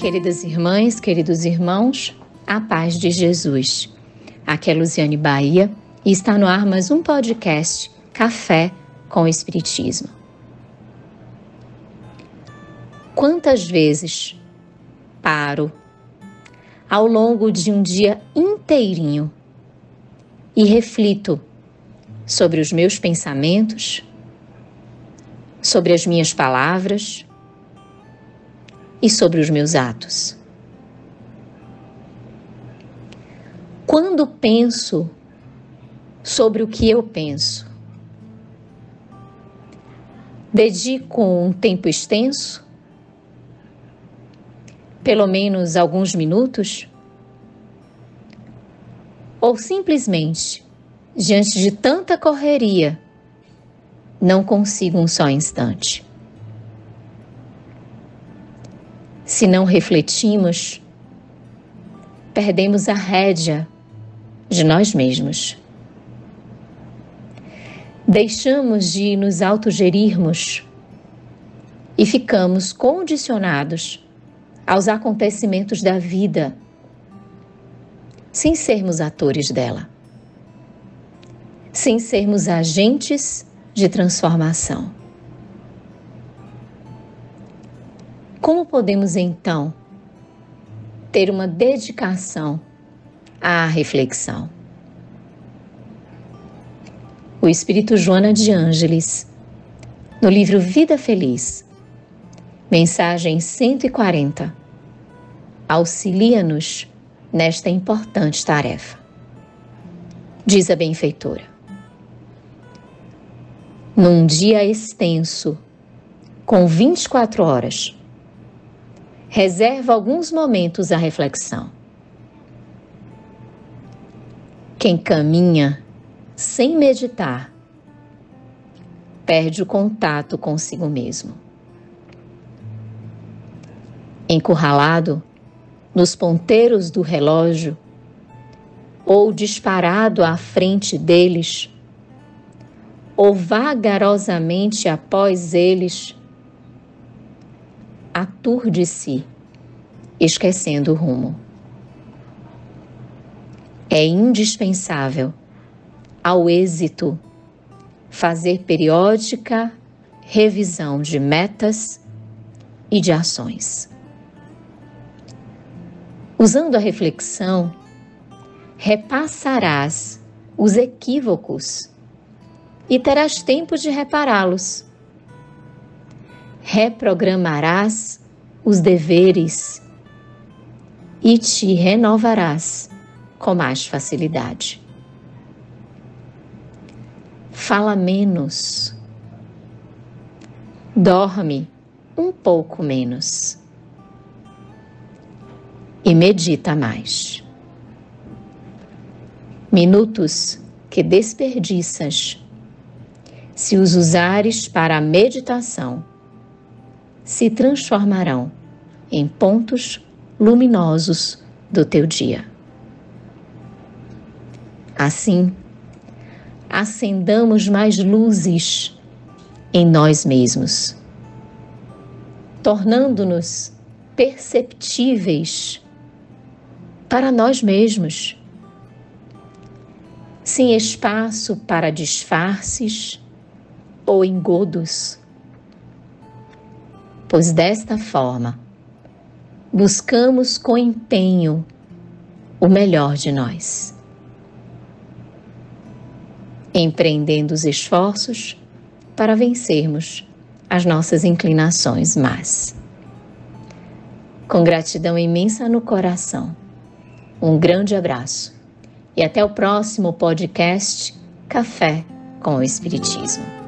queridas irmãs, queridos irmãos, a paz de Jesus. Aqui é Luciane Bahia e está no ar mais um podcast Café com Espiritismo. Quantas vezes paro ao longo de um dia inteirinho e reflito sobre os meus pensamentos, sobre as minhas palavras e sobre os meus atos. Quando penso sobre o que eu penso, dedico um tempo extenso, pelo menos alguns minutos, ou simplesmente, diante de tanta correria, não consigo um só instante. Se não refletimos, perdemos a rédea de nós mesmos. Deixamos de nos autogerirmos e ficamos condicionados aos acontecimentos da vida, sem sermos atores dela, sem sermos agentes de transformação. Como podemos então ter uma dedicação à reflexão? O Espírito Joana de Ângeles, no livro Vida Feliz, mensagem 140, auxilia-nos nesta importante tarefa. Diz a benfeitora: Num dia extenso, com 24 horas, reserva alguns momentos à reflexão. Quem caminha sem meditar perde o contato consigo mesmo. Encurralado nos ponteiros do relógio ou disparado à frente deles, ou vagarosamente após eles, aturde-se, esquecendo o rumo. É indispensável ao êxito fazer periódica revisão de metas e de ações. Usando a reflexão, repassarás os equívocos e terás tempo de repará-los reprogramarás os deveres e te renovarás com mais facilidade. Fala menos. Dorme um pouco menos. E medita mais. Minutos que desperdiças, se os usares para a meditação, se transformarão em pontos luminosos do teu dia. Assim, acendamos mais luzes em nós mesmos, tornando-nos perceptíveis para nós mesmos, sem espaço para disfarces ou engodos pois desta forma buscamos com empenho o melhor de nós, empreendendo os esforços para vencermos as nossas inclinações más. Com gratidão imensa no coração, um grande abraço e até o próximo podcast Café com o Espiritismo.